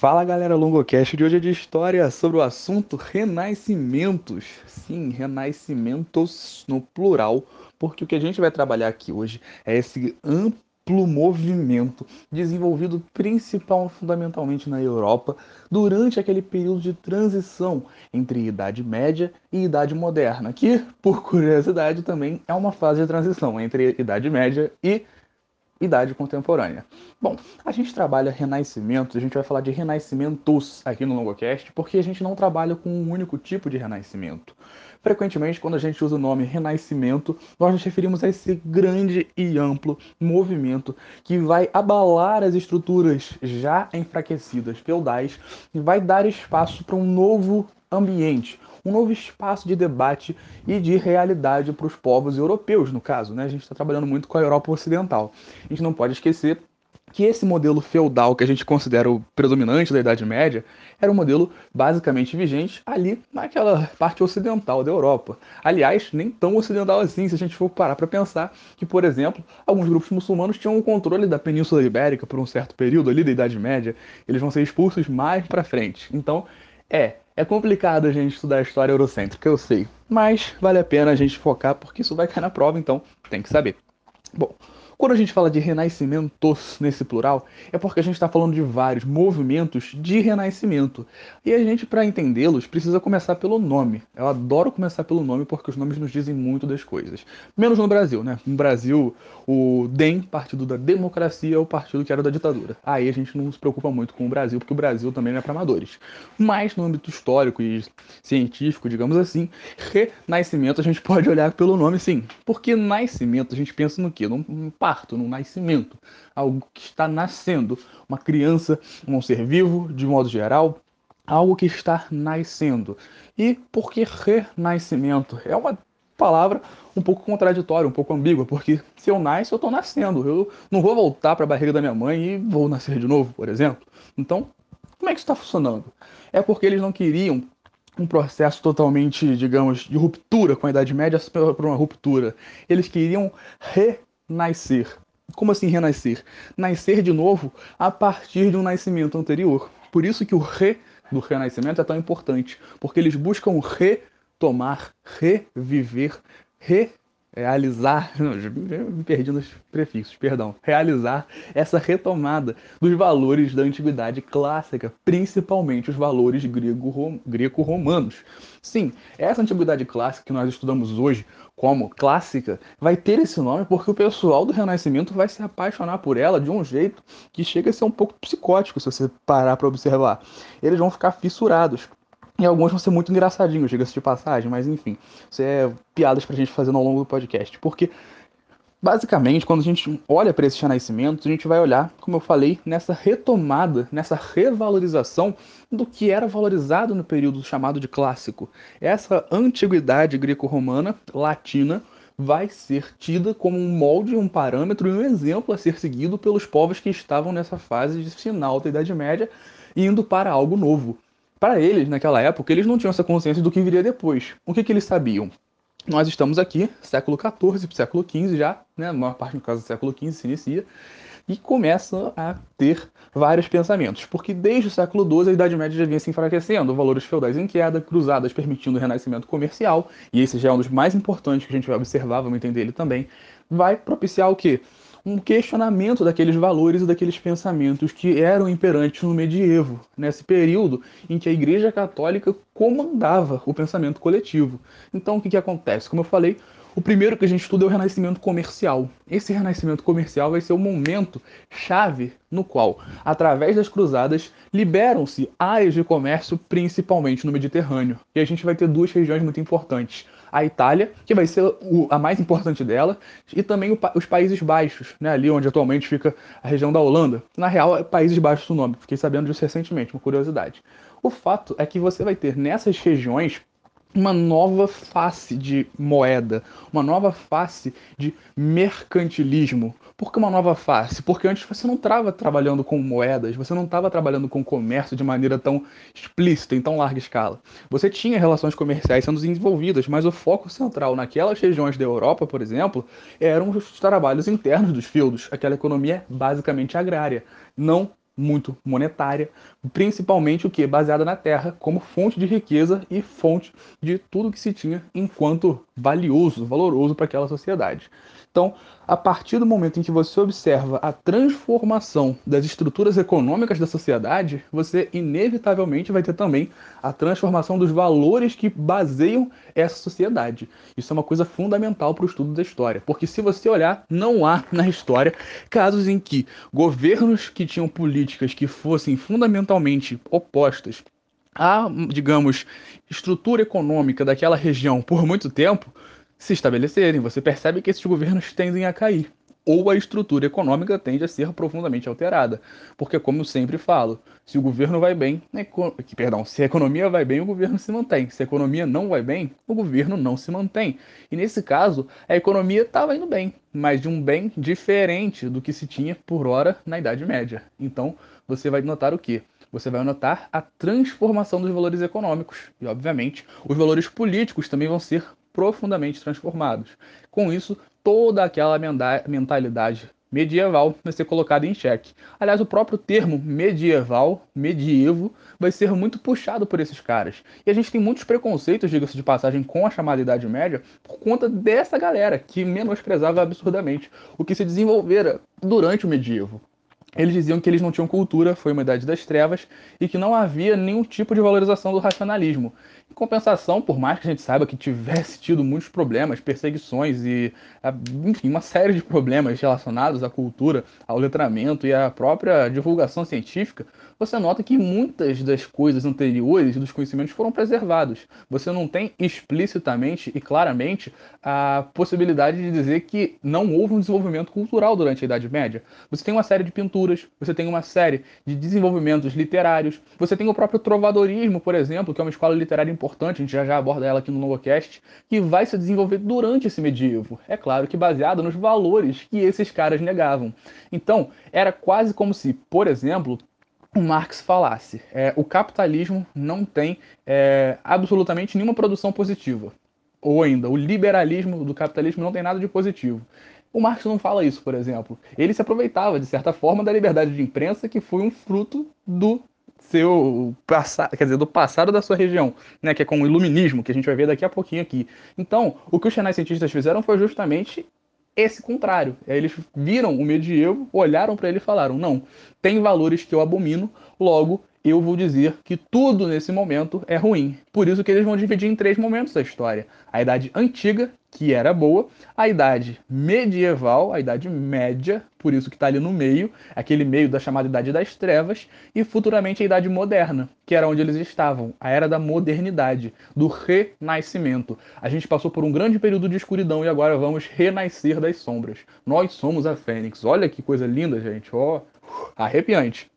Fala galera, Longocast de hoje é de história sobre o assunto renascimentos. Sim, renascimentos no plural, porque o que a gente vai trabalhar aqui hoje é esse amplo movimento desenvolvido principalmente fundamentalmente na Europa durante aquele período de transição entre Idade Média e Idade Moderna, que, por curiosidade, também é uma fase de transição entre Idade Média e idade contemporânea. Bom, a gente trabalha renascimento, a gente vai falar de renascimentos aqui no Longocast, porque a gente não trabalha com um único tipo de renascimento. Frequentemente, quando a gente usa o nome renascimento, nós nos referimos a esse grande e amplo movimento que vai abalar as estruturas já enfraquecidas feudais e vai dar espaço para um novo ambiente, um novo espaço de debate e de realidade para os povos europeus, no caso. Né? A gente está trabalhando muito com a Europa Ocidental. A gente não pode esquecer que esse modelo feudal que a gente considera o predominante da Idade Média era um modelo basicamente vigente ali naquela parte ocidental da Europa. Aliás, nem tão ocidental assim, se a gente for parar para pensar que, por exemplo, alguns grupos muçulmanos tinham o controle da Península Ibérica por um certo período ali da Idade Média, eles vão ser expulsos mais para frente. Então, é, é complicado a gente estudar a história eurocêntrica, eu sei. Mas vale a pena a gente focar porque isso vai cair na prova, então tem que saber. Bom, quando a gente fala de renascimentos nesse plural, é porque a gente está falando de vários movimentos de renascimento. E a gente, para entendê-los, precisa começar pelo nome. Eu adoro começar pelo nome porque os nomes nos dizem muito das coisas. Menos no Brasil, né? No Brasil, o DEM, Partido da Democracia, é o partido que era da ditadura. Aí a gente não se preocupa muito com o Brasil, porque o Brasil também não é para amadores. Mas no âmbito histórico e científico, digamos assim, renascimento a gente pode olhar pelo nome sim. Porque nascimento a gente pensa no quê? Num parto, num nascimento, algo que está nascendo, uma criança, um ser vivo, de modo geral, algo que está nascendo. E por que renascimento? É uma palavra um pouco contraditória, um pouco ambígua, porque se eu nasço, eu estou nascendo. Eu não vou voltar para a barriga da minha mãe e vou nascer de novo, por exemplo. Então, como é que isso está funcionando? É porque eles não queriam um processo totalmente, digamos, de ruptura com a Idade Média para uma ruptura. Eles queriam re nascer. Como assim renascer? Nascer de novo a partir de um nascimento anterior. Por isso que o re do renascimento é tão importante, porque eles buscam retomar, reviver, re realizar, não, me perdi nos prefixos, perdão, realizar essa retomada dos valores da antiguidade clássica, principalmente os valores greco-romanos. Sim, essa antiguidade clássica que nós estudamos hoje como clássica vai ter esse nome porque o pessoal do Renascimento vai se apaixonar por ela de um jeito que chega a ser um pouco psicótico se você parar para observar. Eles vão ficar fissurados e alguns vão ser muito engraçadinhos, diga-se de passagem, mas enfim, isso é piadas pra gente fazer ao longo do podcast. Porque, basicamente, quando a gente olha para esses renascimentos, a gente vai olhar, como eu falei, nessa retomada, nessa revalorização do que era valorizado no período chamado de clássico. Essa antiguidade greco-romana, latina, vai ser tida como um molde, um parâmetro e um exemplo a ser seguido pelos povos que estavam nessa fase de final da Idade Média, indo para algo novo. Para eles, naquela época, eles não tinham essa consciência do que viria depois. O que, que eles sabiam? Nós estamos aqui, século XIV, século XV já, né? a maior parte, no caso, do século XV se inicia, e começa a ter vários pensamentos, porque desde o século XII a Idade Média já vinha se enfraquecendo, valores feudais em queda, cruzadas permitindo o renascimento comercial, e esse já é um dos mais importantes que a gente vai observar, vamos entender ele também, vai propiciar o quê? Um questionamento daqueles valores e daqueles pensamentos que eram imperantes no medievo, nesse período em que a Igreja Católica comandava o pensamento coletivo. Então, o que, que acontece? Como eu falei, o primeiro que a gente estuda é o renascimento comercial. Esse renascimento comercial vai ser o momento chave no qual, através das cruzadas, liberam-se áreas de comércio, principalmente no Mediterrâneo. E a gente vai ter duas regiões muito importantes: a Itália, que vai ser o, a mais importante dela, e também o, os Países Baixos, né, ali onde atualmente fica a região da Holanda. Na real, é Países Baixos o nome, fiquei sabendo disso recentemente, uma curiosidade. O fato é que você vai ter nessas regiões uma nova face de moeda, uma nova face de mercantilismo. Por que uma nova face? Porque antes você não estava trabalhando com moedas, você não estava trabalhando com comércio de maneira tão explícita, em tão larga escala. Você tinha relações comerciais sendo desenvolvidas, mas o foco central naquelas regiões da Europa, por exemplo, eram os trabalhos internos dos feudos, aquela economia basicamente agrária, não muito monetária, principalmente o que baseada na terra como fonte de riqueza e fonte de tudo que se tinha enquanto valioso, valoroso para aquela sociedade. Então, a partir do momento em que você observa a transformação das estruturas econômicas da sociedade, você inevitavelmente vai ter também a transformação dos valores que baseiam essa sociedade. Isso é uma coisa fundamental para o estudo da história, porque se você olhar, não há na história casos em que governos que tinham políticas que fossem fundamentalmente opostas à, digamos, estrutura econômica daquela região por muito tempo se estabelecerem. Você percebe que esses governos tendem a cair. Ou a estrutura econômica tende a ser profundamente alterada. Porque, como eu sempre falo, se o governo vai bem, perdão, se a economia vai bem, o governo se mantém. Se a economia não vai bem, o governo não se mantém. E nesse caso, a economia estava indo bem, mas de um bem diferente do que se tinha por hora na Idade Média. Então, você vai notar o quê? você vai notar a transformação dos valores econômicos. E, obviamente, os valores políticos também vão ser profundamente transformados. Com isso, toda aquela mentalidade medieval vai ser colocada em xeque. Aliás, o próprio termo medieval, medievo, vai ser muito puxado por esses caras. E a gente tem muitos preconceitos, diga-se de passagem, com a chamada Idade Média, por conta dessa galera que menosprezava absurdamente o que se desenvolvera durante o medievo. Eles diziam que eles não tinham cultura, foi uma idade das trevas, e que não havia nenhum tipo de valorização do racionalismo. Em compensação, por mais que a gente saiba que tivesse tido muitos problemas, perseguições e, enfim, uma série de problemas relacionados à cultura, ao letramento e à própria divulgação científica, você nota que muitas das coisas anteriores dos conhecimentos foram preservados. Você não tem explicitamente e claramente a possibilidade de dizer que não houve um desenvolvimento cultural durante a Idade Média. Você tem uma série de pinturas, você tem uma série de desenvolvimentos literários, você tem o próprio trovadorismo, por exemplo, que é uma escola literária importante, a gente já já aborda ela aqui no Novocast, que vai se desenvolver durante esse medievo. É claro que baseado nos valores que esses caras negavam. Então, era quase como se, por exemplo, o Marx falasse: é, o capitalismo não tem é, absolutamente nenhuma produção positiva. Ou ainda, o liberalismo do capitalismo não tem nada de positivo. O Marx não fala isso, por exemplo. Ele se aproveitava, de certa forma, da liberdade de imprensa, que foi um fruto do seu passado, quer dizer, do passado da sua região, né, que é com o iluminismo, que a gente vai ver daqui a pouquinho aqui. Então, o que os cientistas fizeram foi justamente esse contrário. Eles viram o medievo, olharam para ele e falaram: não, tem valores que eu abomino, logo eu vou dizer que tudo nesse momento é ruim. Por isso que eles vão dividir em três momentos da história: a Idade Antiga, que era boa, a idade medieval, a idade média, por isso que está ali no meio, aquele meio da chamada idade das trevas, e futuramente a idade moderna, que era onde eles estavam, a era da modernidade, do renascimento. A gente passou por um grande período de escuridão e agora vamos renascer das sombras. Nós somos a Fênix. Olha que coisa linda, gente. Ó, oh, arrepiante.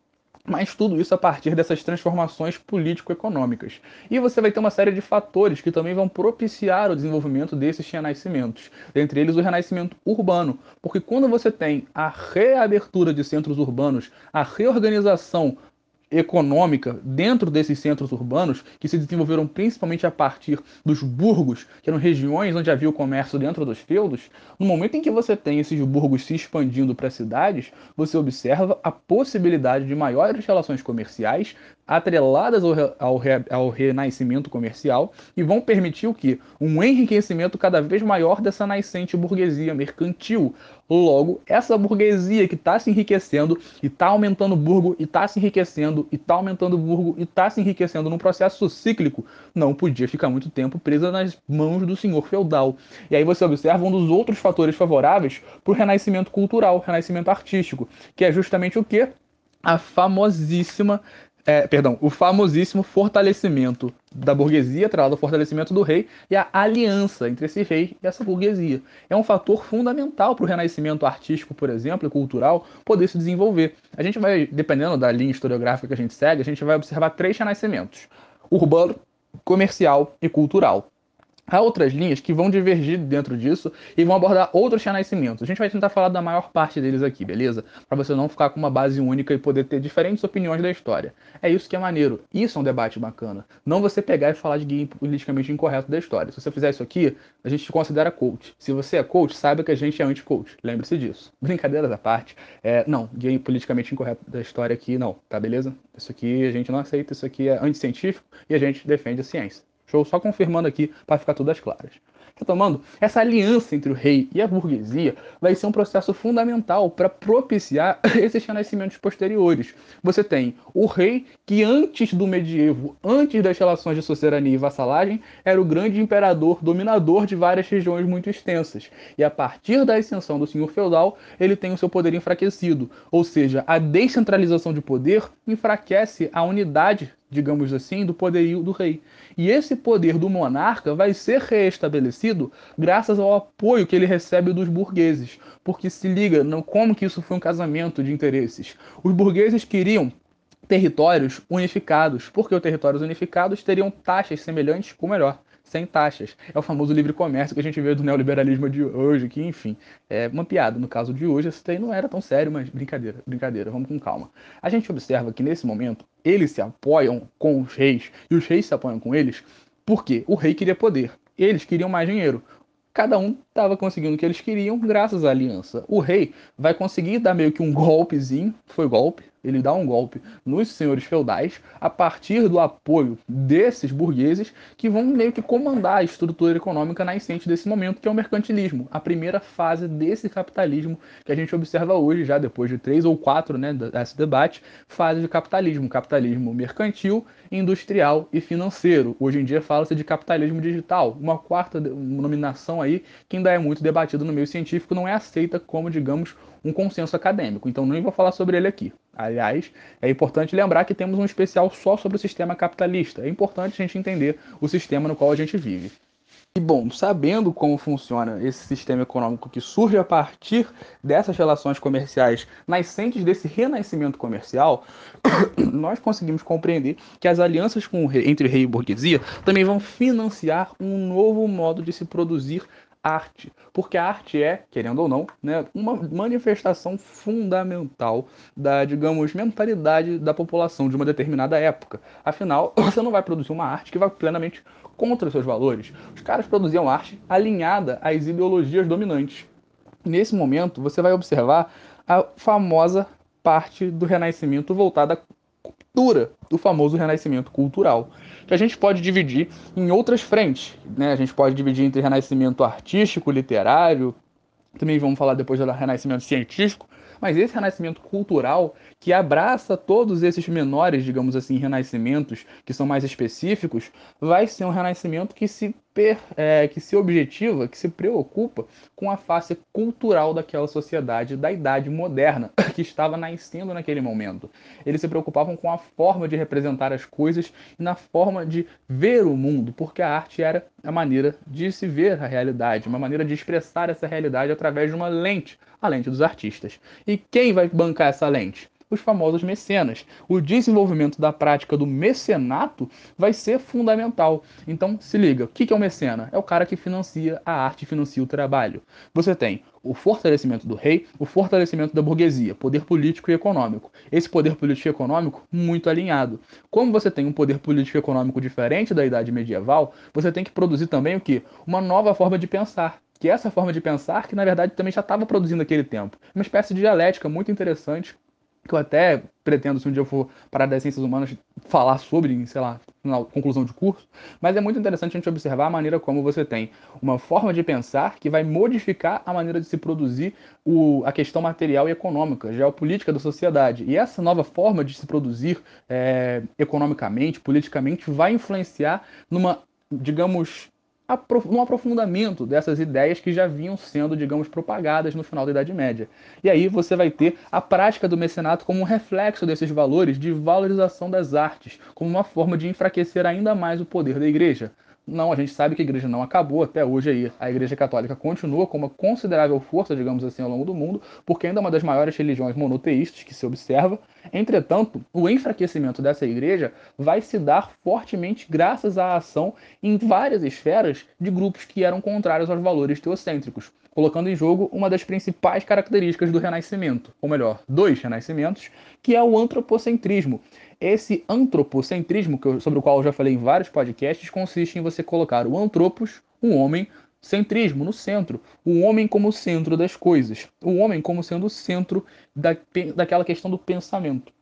Mas tudo isso a partir dessas transformações político-econômicas. E você vai ter uma série de fatores que também vão propiciar o desenvolvimento desses renascimentos, dentre eles o renascimento urbano, porque quando você tem a reabertura de centros urbanos, a reorganização econômica dentro desses centros urbanos, que se desenvolveram principalmente a partir dos burgos, que eram regiões onde havia o comércio dentro dos feudos, no momento em que você tem esses burgos se expandindo para cidades, você observa a possibilidade de maiores relações comerciais atreladas ao, ao, ao renascimento comercial e vão permitir o que? Um enriquecimento cada vez maior dessa nascente burguesia mercantil, Logo, essa burguesia que está se enriquecendo e está aumentando o burgo e está se enriquecendo e está aumentando o burgo e está se enriquecendo num processo cíclico, não podia ficar muito tempo presa nas mãos do senhor feudal. E aí você observa um dos outros fatores favoráveis para o renascimento cultural, renascimento artístico, que é justamente o que? A famosíssima é, perdão, o famosíssimo fortalecimento da burguesia, atrelado ao fortalecimento do rei, e a aliança entre esse rei e essa burguesia. É um fator fundamental para o renascimento artístico, por exemplo, e cultural, poder se desenvolver. A gente vai, dependendo da linha historiográfica que a gente segue, a gente vai observar três renascimentos: urbano, comercial e cultural. Há outras linhas que vão divergir dentro disso e vão abordar outros renascimentos. A gente vai tentar falar da maior parte deles aqui, beleza? Para você não ficar com uma base única e poder ter diferentes opiniões da história. É isso que é maneiro. Isso é um debate bacana. Não você pegar e falar de game politicamente incorreto da história. Se você fizer isso aqui, a gente te considera coach. Se você é coach, saiba que a gente é anti-coach. Lembre-se disso. Brincadeiras à parte. É, não, game politicamente incorreto da história aqui não, tá beleza? Isso aqui a gente não aceita, isso aqui é anticientífico e a gente defende a ciência. Show? Só confirmando aqui para ficar todas claras. Retomando, essa aliança entre o rei e a burguesia vai ser um processo fundamental para propiciar esses renascimentos posteriores. Você tem o rei que antes do medievo, antes das relações de sucerania e vassalagem, era o grande imperador dominador de várias regiões muito extensas. E a partir da ascensão do senhor feudal, ele tem o seu poder enfraquecido, ou seja, a descentralização de poder enfraquece a unidade digamos assim, do poderio do rei. E esse poder do monarca vai ser reestabelecido graças ao apoio que ele recebe dos burgueses. Porque se liga, não, como que isso foi um casamento de interesses. Os burgueses queriam territórios unificados, porque os territórios unificados teriam taxas semelhantes ou melhor sem taxas. É o famoso livre comércio que a gente vê do neoliberalismo de hoje, que, enfim, é uma piada. No caso de hoje, daí não era tão sério, mas brincadeira, brincadeira, vamos com calma. A gente observa que nesse momento eles se apoiam com os reis e os reis se apoiam com eles porque o rei queria poder. Eles queriam mais dinheiro cada um estava conseguindo o que eles queriam graças à aliança. O rei vai conseguir dar meio que um golpezinho, foi golpe, ele dá um golpe nos senhores feudais a partir do apoio desses burgueses que vão meio que comandar a estrutura econômica nascente desse momento, que é o mercantilismo, a primeira fase desse capitalismo que a gente observa hoje, já depois de três ou quatro, né, desse debate, fases de capitalismo, capitalismo mercantil, industrial e financeiro. Hoje em dia fala-se de capitalismo digital, uma quarta nominação aí que ainda é muito debatida no meio científico, não é aceita como, digamos, um consenso acadêmico. Então nem vou falar sobre ele aqui. Aliás, é importante lembrar que temos um especial só sobre o sistema capitalista. É importante a gente entender o sistema no qual a gente vive. E bom, sabendo como funciona esse sistema econômico que surge a partir dessas relações comerciais nascentes desse renascimento comercial, nós conseguimos compreender que as alianças com entre rei e burguesia também vão financiar um novo modo de se produzir arte, porque a arte é, querendo ou não, né, uma manifestação fundamental da, digamos, mentalidade da população de uma determinada época. Afinal, você não vai produzir uma arte que vai plenamente contra seus valores. Os caras produziam arte alinhada às ideologias dominantes. Nesse momento, você vai observar a famosa parte do Renascimento voltada cultura do famoso renascimento cultural, que a gente pode dividir em outras frentes. Né? A gente pode dividir entre renascimento artístico, literário, também vamos falar depois do renascimento científico, mas esse renascimento cultural que abraça todos esses menores, digamos assim, renascimentos que são mais específicos, vai ser um renascimento que se per, é, que se objetiva, que se preocupa com a face cultural daquela sociedade da idade moderna que estava nascendo naquele momento. Eles se preocupavam com a forma de representar as coisas e na forma de ver o mundo, porque a arte era a maneira de se ver a realidade, uma maneira de expressar essa realidade através de uma lente, a lente dos artistas. E quem vai bancar essa lente? Os famosos mecenas. O desenvolvimento da prática do mecenato vai ser fundamental. Então, se liga, o que é o mecena? É o cara que financia a arte, financia o trabalho. Você tem o fortalecimento do rei, o fortalecimento da burguesia, poder político e econômico. Esse poder político e econômico muito alinhado. Como você tem um poder político e econômico diferente da idade medieval, você tem que produzir também o que? Uma nova forma de pensar que é essa forma de pensar que na verdade também já estava produzindo naquele tempo. Uma espécie de dialética muito interessante que eu até pretendo, se um dia eu for parar das ciências humanas, falar sobre, sei lá, na conclusão de curso, mas é muito interessante a gente observar a maneira como você tem uma forma de pensar que vai modificar a maneira de se produzir o, a questão material e econômica, geopolítica da sociedade. E essa nova forma de se produzir é, economicamente, politicamente, vai influenciar numa, digamos, no aprofundamento dessas ideias que já vinham sendo, digamos, propagadas no final da Idade Média. E aí você vai ter a prática do mecenato como um reflexo desses valores de valorização das artes, como uma forma de enfraquecer ainda mais o poder da igreja. Não, a gente sabe que a igreja não acabou até hoje aí. A igreja católica continua com uma considerável força, digamos assim, ao longo do mundo, porque ainda é uma das maiores religiões monoteístas que se observa. Entretanto, o enfraquecimento dessa igreja vai se dar fortemente graças à ação em várias esferas de grupos que eram contrários aos valores teocêntricos, colocando em jogo uma das principais características do Renascimento, ou melhor, dois renascimentos, que é o antropocentrismo, esse antropocentrismo, sobre o qual eu já falei em vários podcasts, consiste em você colocar o antropos, o homem, centrismo no centro, o homem como centro das coisas, o homem como sendo o centro da, daquela questão do pensamento.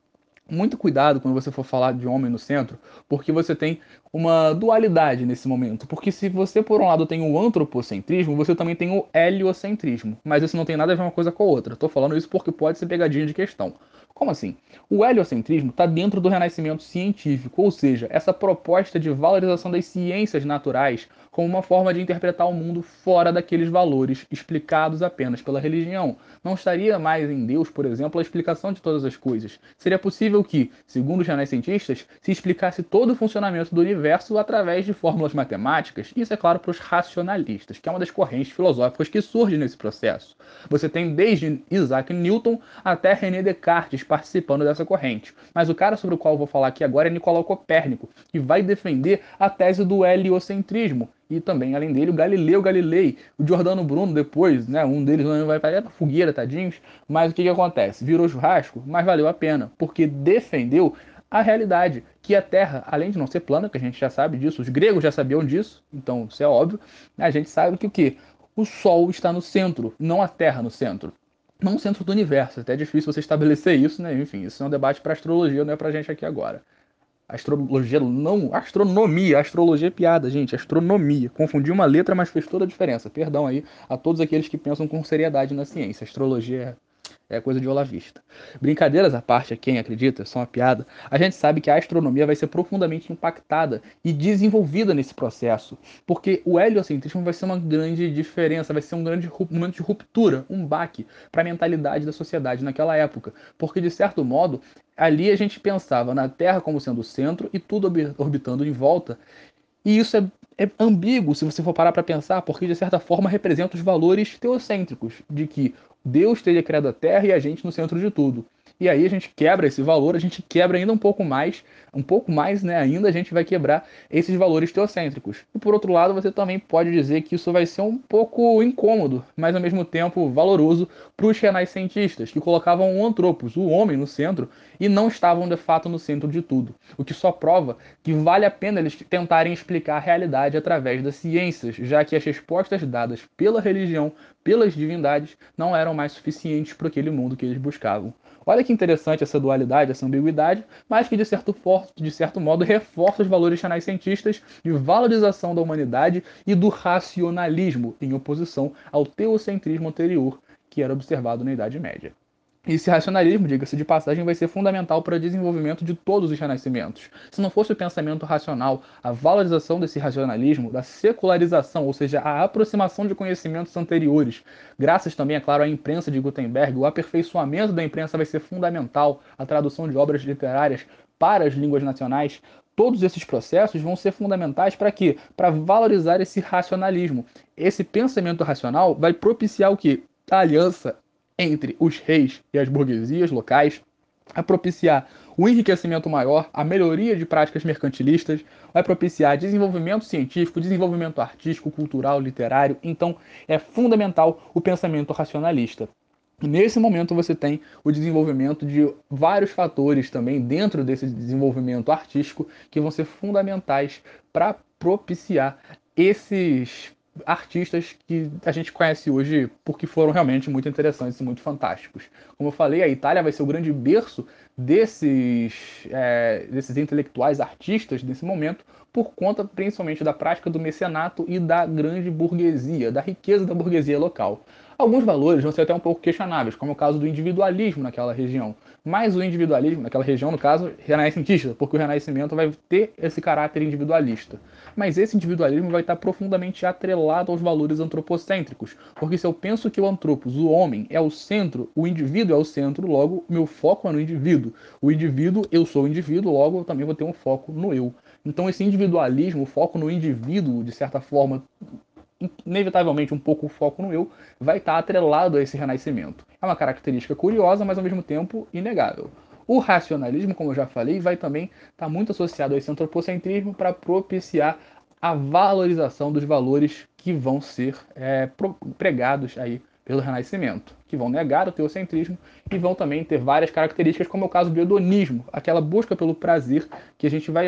Muito cuidado quando você for falar de homem no centro, porque você tem uma dualidade nesse momento. Porque se você, por um lado, tem o antropocentrismo, você também tem o heliocentrismo. Mas isso não tem nada a ver uma coisa com a outra. Estou falando isso porque pode ser pegadinha de questão. Como assim? O heliocentrismo está dentro do renascimento científico, ou seja, essa proposta de valorização das ciências naturais como uma forma de interpretar o mundo fora daqueles valores explicados apenas pela religião. Não estaria mais em Deus, por exemplo, a explicação de todas as coisas. Seria possível que, segundo os renascentistas, se explicasse todo o funcionamento do universo através de fórmulas matemáticas. Isso é claro para os racionalistas, que é uma das correntes filosóficas que surge nesse processo. Você tem desde Isaac Newton até René Descartes participando dessa corrente. Mas o cara sobre o qual eu vou falar aqui agora é Nicolau Copérnico, que vai defender a tese do heliocentrismo, e também, além dele, o Galileu Galilei, o Giordano Bruno depois, né? Um deles vai para fogueira, tadinhos. Mas o que, que acontece? Virou churrasco, mas valeu a pena, porque defendeu a realidade, que a Terra, além de não ser plana, que a gente já sabe disso, os gregos já sabiam disso, então isso é óbvio, a gente sabe que o que? O Sol está no centro, não a Terra no centro. Não no centro do universo, até é difícil você estabelecer isso, né? Enfim, isso é um debate para astrologia, não é para gente aqui agora. Astrologia não. Astronomia. Astrologia é piada, gente. Astronomia. Confundi uma letra, mas fez toda a diferença. Perdão aí a todos aqueles que pensam com seriedade na ciência. Astrologia é é coisa de olavista. Brincadeiras à parte, a quem acredita, são uma piada. A gente sabe que a astronomia vai ser profundamente impactada e desenvolvida nesse processo, porque o heliocentrismo vai ser uma grande diferença, vai ser um grande momento de ruptura, um baque para a mentalidade da sociedade naquela época, porque de certo modo ali a gente pensava na Terra como sendo o centro e tudo orbitando em volta. E isso é, é ambíguo se você for parar para pensar, porque de certa forma representa os valores teocêntricos, de que Deus teria criado a Terra e a gente no centro de tudo. E aí a gente quebra esse valor, a gente quebra ainda um pouco mais, um pouco mais, né? Ainda a gente vai quebrar esses valores teocêntricos. E por outro lado, você também pode dizer que isso vai ser um pouco incômodo, mas ao mesmo tempo valoroso para os renascentistas, que colocavam o antropos, o homem, no centro e não estavam de fato no centro de tudo. O que só prova que vale a pena eles tentarem explicar a realidade através das ciências, já que as respostas dadas pela religião, pelas divindades, não eram mais suficientes para aquele mundo que eles buscavam. Olha que interessante essa dualidade, essa ambiguidade, mas que de certo, for, de certo modo reforça os valores renascentistas de valorização da humanidade e do racionalismo, em oposição ao teocentrismo anterior que era observado na Idade Média. Esse racionalismo, diga-se de passagem, vai ser fundamental para o desenvolvimento de todos os renascimentos. Se não fosse o pensamento racional, a valorização desse racionalismo, da secularização, ou seja, a aproximação de conhecimentos anteriores, graças também, é claro, à imprensa de Gutenberg, o aperfeiçoamento da imprensa vai ser fundamental, a tradução de obras literárias para as línguas nacionais, todos esses processos vão ser fundamentais para quê? Para valorizar esse racionalismo. Esse pensamento racional vai propiciar o que? A aliança entre os reis e as burguesias locais, a propiciar o enriquecimento maior, a melhoria de práticas mercantilistas, vai propiciar desenvolvimento científico, desenvolvimento artístico, cultural, literário. Então, é fundamental o pensamento racionalista. Nesse momento você tem o desenvolvimento de vários fatores também dentro desse desenvolvimento artístico que vão ser fundamentais para propiciar esses artistas que a gente conhece hoje porque foram realmente muito interessantes e muito fantásticos. Como eu falei, a Itália vai ser o grande berço desses, é, desses intelectuais artistas nesse momento, por conta principalmente da prática do mecenato e da grande burguesia, da riqueza da burguesia local. Alguns valores vão ser até um pouco questionáveis, como o caso do individualismo naquela região. Mas o individualismo, naquela região, no caso, renascentista, porque o renascimento vai ter esse caráter individualista. Mas esse individualismo vai estar profundamente atrelado aos valores antropocêntricos, porque se eu penso que o antropos, o homem, é o centro, o indivíduo é o centro, logo meu foco é no indivíduo. O indivíduo, eu sou o indivíduo, logo eu também vou ter um foco no eu. Então esse individualismo, o foco no indivíduo, de certa forma, inevitavelmente um pouco o foco no eu, vai estar atrelado a esse renascimento. É uma característica curiosa, mas ao mesmo tempo inegável. O racionalismo, como eu já falei, vai também estar muito associado a esse antropocentrismo para propiciar a valorização dos valores que vão ser é, pregados aí pelo Renascimento, que vão negar o teocentrismo e vão também ter várias características, como é o caso do hedonismo, aquela busca pelo prazer que a gente vai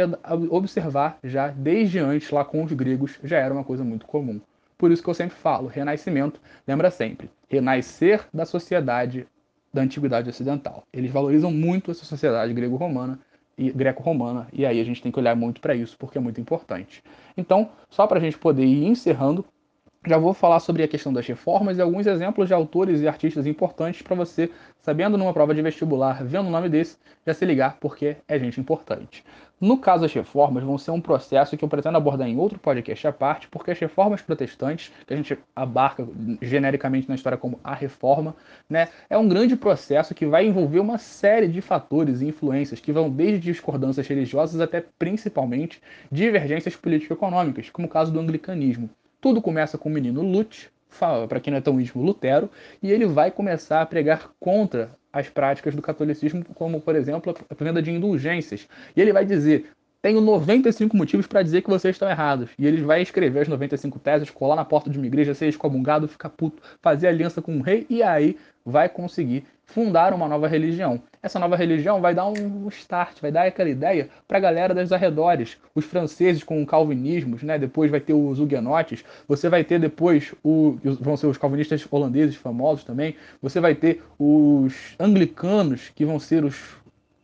observar já desde antes, lá com os gregos, já era uma coisa muito comum. Por isso que eu sempre falo, renascimento, lembra sempre, renascer da sociedade da antiguidade ocidental. Eles valorizam muito essa sociedade grego-romana e greco-romana, e aí a gente tem que olhar muito para isso, porque é muito importante. Então, só para a gente poder ir encerrando, já vou falar sobre a questão das reformas e alguns exemplos de autores e artistas importantes para você, sabendo numa prova de vestibular, vendo o nome desse, já se ligar porque é gente importante. No caso das reformas, vão ser um processo que eu pretendo abordar em outro podcast à parte, porque as reformas protestantes, que a gente abarca genericamente na história como a reforma, né, é um grande processo que vai envolver uma série de fatores e influências que vão desde discordâncias religiosas até principalmente divergências político-econômicas, como o caso do anglicanismo. Tudo começa com o menino Lute, para quem não é tão íntimo, Lutero, e ele vai começar a pregar contra as práticas do catolicismo, como, por exemplo, a venda de indulgências. E ele vai dizer: tenho 95 motivos para dizer que vocês estão errados. E ele vai escrever as 95 teses, colar na porta de uma igreja, ser excomungado, ficar puto, fazer aliança com o rei, e aí vai conseguir fundar uma nova religião. Essa nova religião vai dar um start, vai dar aquela ideia para a galera dos arredores. Os franceses com o calvinismo, né? depois vai ter os huguenotes, você vai ter depois, o, vão ser os calvinistas holandeses famosos também, você vai ter os anglicanos, que vão ser os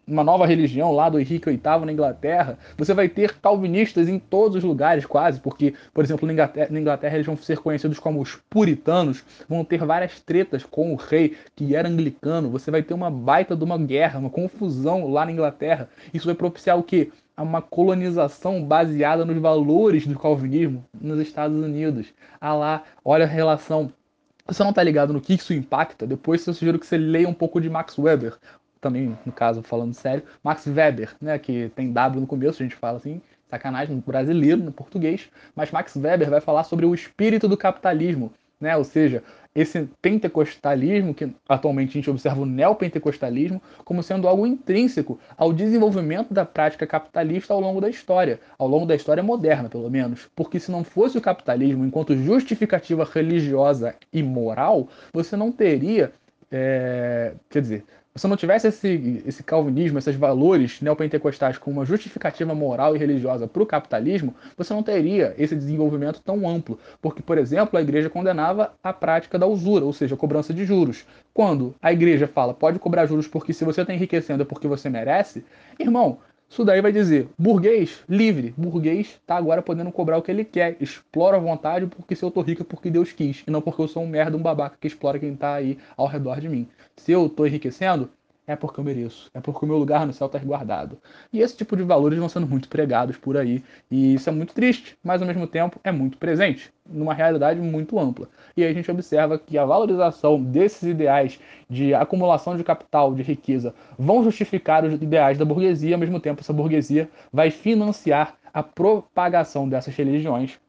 uma nova religião lá do Henrique VIII na Inglaterra, você vai ter calvinistas em todos os lugares, quase, porque, por exemplo, na Inglaterra, na Inglaterra, eles vão ser conhecidos como os puritanos, vão ter várias tretas com o rei, que era anglicano, você vai ter uma baita de uma guerra, uma confusão lá na Inglaterra. Isso vai propiciar o quê? Uma colonização baseada nos valores do calvinismo nos Estados Unidos. Ah lá, olha a relação você não está ligado no que isso impacta, depois eu sugiro que você leia um pouco de Max Weber, também, no caso, falando sério, Max Weber, né, que tem W no começo, a gente fala assim, sacanagem, no brasileiro, no português, mas Max Weber vai falar sobre o espírito do capitalismo, né, ou seja, esse pentecostalismo, que atualmente a gente observa o neopentecostalismo, como sendo algo intrínseco ao desenvolvimento da prática capitalista ao longo da história, ao longo da história moderna, pelo menos. Porque se não fosse o capitalismo enquanto justificativa religiosa e moral, você não teria. É, quer dizer, se não tivesse esse, esse calvinismo, esses valores neopentecostais com uma justificativa moral e religiosa para o capitalismo, você não teria esse desenvolvimento tão amplo. Porque, por exemplo, a igreja condenava a prática da usura, ou seja, a cobrança de juros. Quando a igreja fala pode cobrar juros porque se você está enriquecendo é porque você merece, irmão, isso daí vai dizer, burguês, livre, burguês está agora podendo cobrar o que ele quer, explora à vontade porque se eu tô rico é porque Deus quis, e não porque eu sou um merda, um babaca que explora quem está aí ao redor de mim. Se eu tô enriquecendo, é porque eu mereço, é porque o meu lugar no céu está guardado. E esse tipo de valores vão sendo muito pregados por aí, e isso é muito triste, mas ao mesmo tempo é muito presente, numa realidade muito ampla. E aí a gente observa que a valorização desses ideais de acumulação de capital, de riqueza, vão justificar os ideais da burguesia, ao mesmo tempo essa burguesia vai financiar a propagação dessas religiões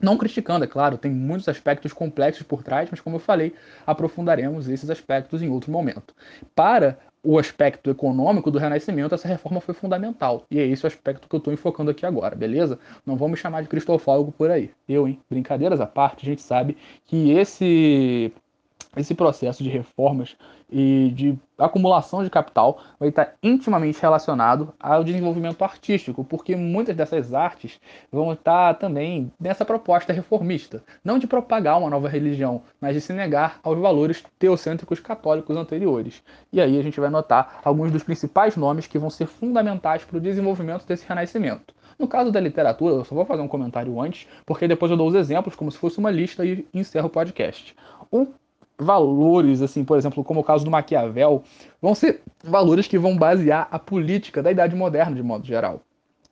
não criticando, é claro, tem muitos aspectos complexos por trás, mas como eu falei, aprofundaremos esses aspectos em outro momento. Para o aspecto econômico do Renascimento, essa reforma foi fundamental. E é esse o aspecto que eu estou enfocando aqui agora, beleza? Não vamos chamar de cristofólogo por aí. Eu, hein? Brincadeiras à parte, a gente sabe que esse esse processo de reformas e de acumulação de capital vai estar intimamente relacionado ao desenvolvimento artístico, porque muitas dessas artes vão estar também nessa proposta reformista, não de propagar uma nova religião, mas de se negar aos valores teocêntricos católicos anteriores. E aí a gente vai notar alguns dos principais nomes que vão ser fundamentais para o desenvolvimento desse renascimento. No caso da literatura, eu só vou fazer um comentário antes, porque depois eu dou os exemplos como se fosse uma lista e encerro o podcast. Um valores, assim, por exemplo, como o caso do Maquiavel, vão ser valores que vão basear a política da Idade Moderna, de modo geral.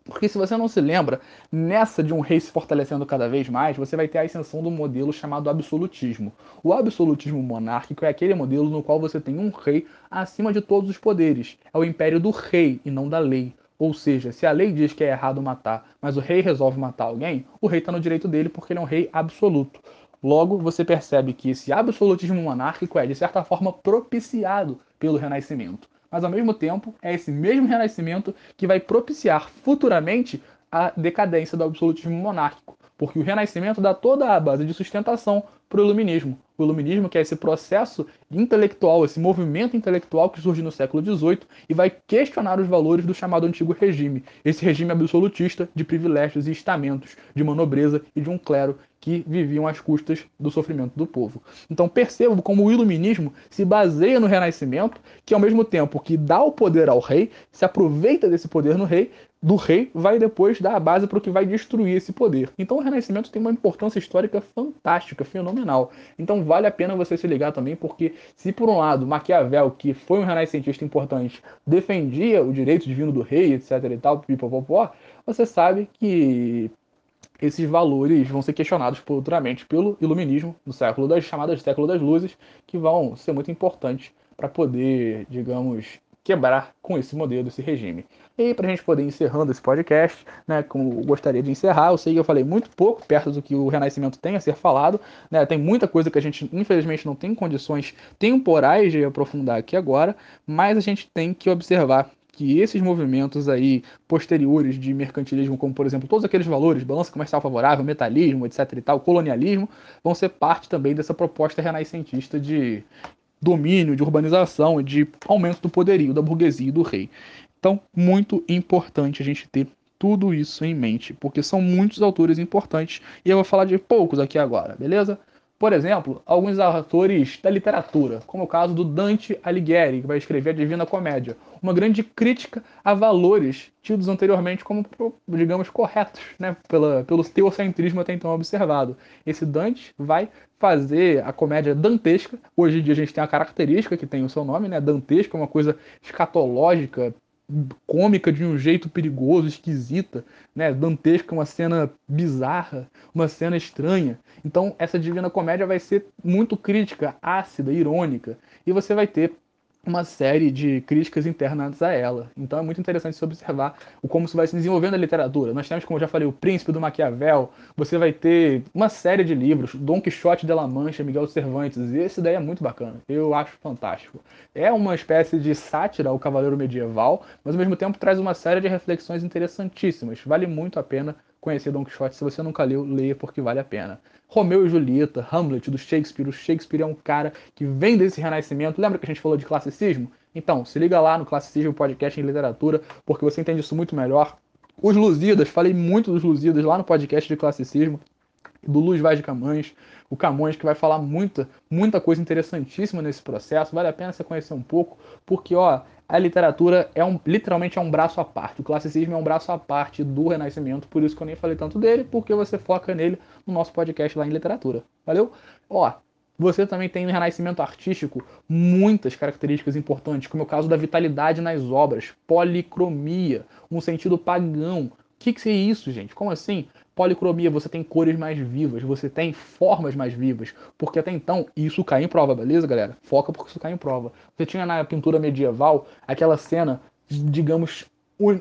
Porque se você não se lembra, nessa de um rei se fortalecendo cada vez mais, você vai ter a ascensão do modelo chamado absolutismo. O absolutismo monárquico é aquele modelo no qual você tem um rei acima de todos os poderes. É o império do rei e não da lei. Ou seja, se a lei diz que é errado matar, mas o rei resolve matar alguém, o rei está no direito dele porque ele é um rei absoluto. Logo, você percebe que esse absolutismo monárquico é, de certa forma, propiciado pelo Renascimento. Mas, ao mesmo tempo, é esse mesmo Renascimento que vai propiciar futuramente a decadência do absolutismo monárquico, porque o Renascimento dá toda a base de sustentação para o Iluminismo. O Iluminismo, que é esse processo intelectual, esse movimento intelectual que surge no século XVIII e vai questionar os valores do chamado Antigo Regime, esse regime absolutista de privilégios e estamentos, de uma nobreza e de um clero que viviam às custas do sofrimento do povo. Então percebo como o iluminismo se baseia no renascimento, que ao mesmo tempo que dá o poder ao rei, se aproveita desse poder no rei, do rei vai depois dar a base para o que vai destruir esse poder. Então o Renascimento tem uma importância histórica fantástica, fenomenal. Então vale a pena você se ligar também, porque se por um lado Maquiavel, que foi um renascentista importante, defendia o direito divino do rei, etc e tal, pipopopó, você sabe que esses valores vão ser questionados futuramente pelo iluminismo no século das chamadas século das luzes, que vão ser muito importantes para poder, digamos, quebrar com esse modelo, esse regime. E para a gente poder encerrando esse podcast, né, como eu gostaria de encerrar, eu sei que eu falei muito pouco perto do que o Renascimento tem a ser falado, né, tem muita coisa que a gente infelizmente não tem condições temporais de aprofundar aqui agora, mas a gente tem que observar que esses movimentos aí posteriores de mercantilismo, como por exemplo todos aqueles valores, balança comercial favorável, metalismo, etc e tal, colonialismo, vão ser parte também dessa proposta renascentista de domínio, de urbanização de aumento do poderio da burguesia e do rei. Então, muito importante a gente ter tudo isso em mente, porque são muitos autores importantes e eu vou falar de poucos aqui agora, beleza? Por exemplo, alguns autores da literatura, como o caso do Dante Alighieri, que vai escrever a Divina Comédia, uma grande crítica a valores tidos anteriormente como, digamos, corretos, né, pela, pelo teocentrismo até então observado. Esse Dante vai fazer a comédia dantesca. Hoje em dia a gente tem a característica que tem o seu nome, né, dantesca, uma coisa escatológica, cômica de um jeito perigoso, esquisita, né? Dantesca, uma cena bizarra, uma cena estranha. Então, essa Divina Comédia vai ser muito crítica, ácida, irônica. E você vai ter uma série de críticas internas a ela. Então é muito interessante se observar o como isso vai se desenvolvendo a literatura. Nós temos, como eu já falei, o Príncipe do Maquiavel, você vai ter uma série de livros, Dom Quixote de la Mancha, Miguel Cervantes, e esse daí é muito bacana. Eu acho fantástico. É uma espécie de sátira ao cavaleiro medieval, mas ao mesmo tempo traz uma série de reflexões interessantíssimas. Vale muito a pena conhecer Don Quixote. Se você nunca leu, leia porque vale a pena. Romeu e Julieta, Hamlet, do Shakespeare. O Shakespeare é um cara que vem desse renascimento. Lembra que a gente falou de classicismo? Então, se liga lá no Classicismo Podcast em Literatura, porque você entende isso muito melhor. Os Lusíadas, falei muito dos Lusíadas lá no podcast de classicismo, do Luiz Vaz de Camões, o Camões que vai falar muita, muita coisa interessantíssima nesse processo. Vale a pena você conhecer um pouco, porque ó, a literatura é um, literalmente é um braço à parte. O classicismo é um braço à parte do Renascimento, por isso que eu nem falei tanto dele, porque você foca nele no nosso podcast lá em literatura. Valeu? Ó, você também tem no Renascimento artístico muitas características importantes, como é o caso da vitalidade nas obras, policromia, um sentido pagão. O que, que é isso, gente? Como assim? Policromia, você tem cores mais vivas, você tem formas mais vivas, porque até então isso cai em prova, beleza, galera? Foca porque isso cai em prova. Você tinha na pintura medieval aquela cena, digamos,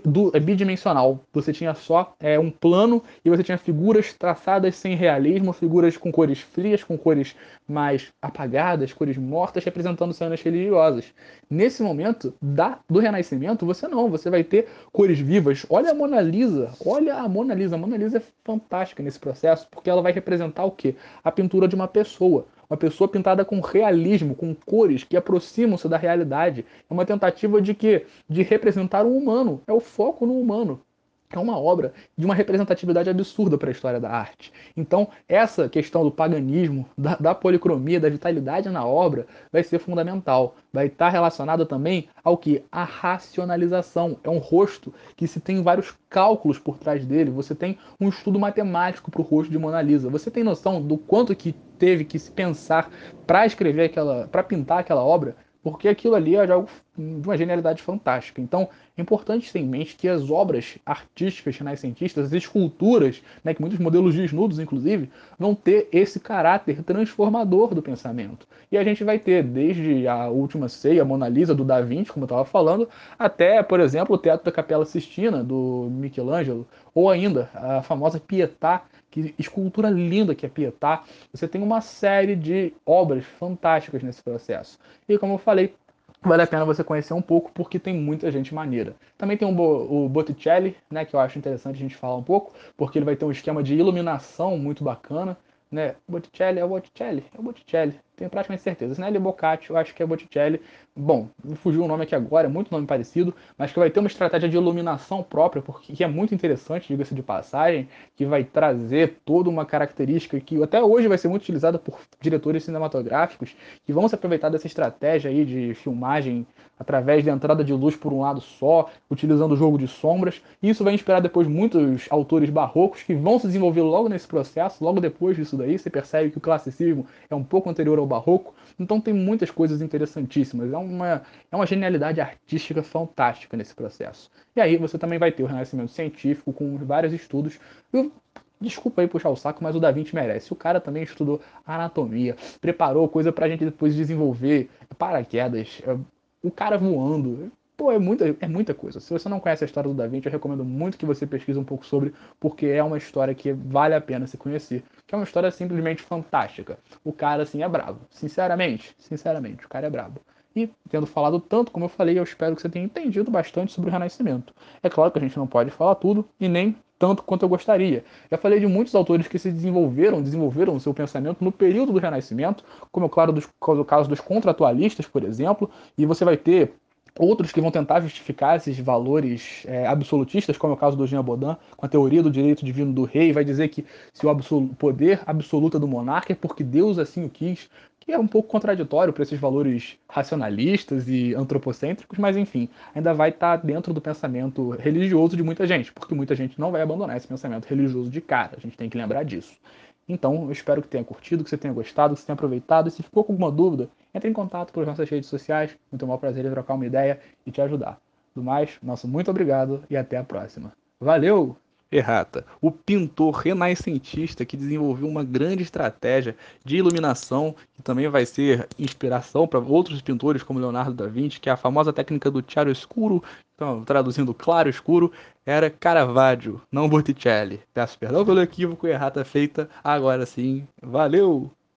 do, é bidimensional. Você tinha só é, um plano e você tinha figuras traçadas sem realismo, figuras com cores frias, com cores mais apagadas, cores mortas, representando cenas religiosas. Nesse momento da, do Renascimento, você não, você vai ter cores vivas. Olha a Mona Lisa, olha a Mona Lisa. A Mona Lisa é fantástica nesse processo, porque ela vai representar o quê? A pintura de uma pessoa uma pessoa pintada com realismo, com cores que aproximam-se da realidade. É uma tentativa de que de representar o humano, é o foco no humano é uma obra de uma representatividade absurda para a história da arte. Então, essa questão do paganismo, da, da, policromia, da vitalidade na obra, vai ser fundamental. Vai estar relacionada também ao que? A racionalização. É um rosto que se tem vários cálculos por trás dele. Você tem um estudo matemático para o rosto de Mona Lisa. Você tem noção do quanto que teve que se pensar para escrever aquela, para pintar aquela obra? Porque aquilo ali é algo de uma genialidade fantástica. Então, é importante ter em mente que as obras artísticas renascentistas, as esculturas, né, que muitos modelos desnudos, inclusive, vão ter esse caráter transformador do pensamento. E a gente vai ter desde a última ceia, a Mona Lisa, do Da Vinci, como eu estava falando, até, por exemplo, o Teatro da Capela Sistina, do Michelangelo, ou ainda a famosa Pietà, que escultura linda que é Pietà. Você tem uma série de obras fantásticas nesse processo. E como eu falei, vale a pena você conhecer um pouco, porque tem muita gente maneira. Também tem o Botticelli, né, que eu acho interessante a gente falar um pouco, porque ele vai ter um esquema de iluminação muito bacana, né? Botticelli é o Botticelli, é o Botticelli tenho praticamente certeza. Bocati, eu acho que é Botticelli. Bom, fugiu o nome aqui agora, é muito nome parecido, mas que vai ter uma estratégia de iluminação própria, porque que é muito interessante, diga-se de passagem, que vai trazer toda uma característica que até hoje vai ser muito utilizada por diretores cinematográficos, que vão se aproveitar dessa estratégia aí de filmagem através da entrada de luz por um lado só, utilizando o jogo de sombras. E isso vai inspirar depois muitos autores barrocos que vão se desenvolver logo nesse processo, logo depois disso daí. Você percebe que o classicismo é um pouco anterior ao barroco, então tem muitas coisas interessantíssimas. É uma, é uma genialidade artística fantástica nesse processo. E aí você também vai ter o renascimento científico com vários estudos. Eu, desculpa aí puxar o saco, mas o Da Vinci merece. O cara também estudou anatomia, preparou coisa pra gente depois desenvolver paraquedas, é, o cara voando. Pô, é muita, é muita coisa. Se você não conhece a história do Da Vinci, eu recomendo muito que você pesquise um pouco sobre, porque é uma história que vale a pena se conhecer. Que é uma história simplesmente fantástica. O cara, assim, é brabo. Sinceramente, sinceramente, o cara é brabo. E, tendo falado tanto, como eu falei, eu espero que você tenha entendido bastante sobre o Renascimento. É claro que a gente não pode falar tudo, e nem tanto quanto eu gostaria. Já falei de muitos autores que se desenvolveram, desenvolveram o seu pensamento no período do Renascimento, como é claro dos, o caso dos contratualistas, por exemplo, e você vai ter outros que vão tentar justificar esses valores é, absolutistas, como é o caso do Jean Baudin, com a teoria do direito divino do rei, vai dizer que se o absol poder absoluto é do monarca é porque Deus assim o quis, que é um pouco contraditório para esses valores racionalistas e antropocêntricos, mas enfim, ainda vai estar tá dentro do pensamento religioso de muita gente, porque muita gente não vai abandonar esse pensamento religioso de cara, a gente tem que lembrar disso. Então, eu espero que tenha curtido, que você tenha gostado, que você tenha aproveitado. E se ficou com alguma dúvida, entre em contato pelas nossas redes sociais. Muito maior prazer em trocar uma ideia e te ajudar. Do mais, nosso muito obrigado e até a próxima. Valeu! Errata, o pintor renascentista que desenvolveu uma grande estratégia de iluminação, que também vai ser inspiração para outros pintores como Leonardo da Vinci, que é a famosa técnica do chiaro escuro, então, traduzindo claro escuro, era Caravaggio, não Botticelli. Peço perdão pelo equívoco errata feita. Agora sim, valeu!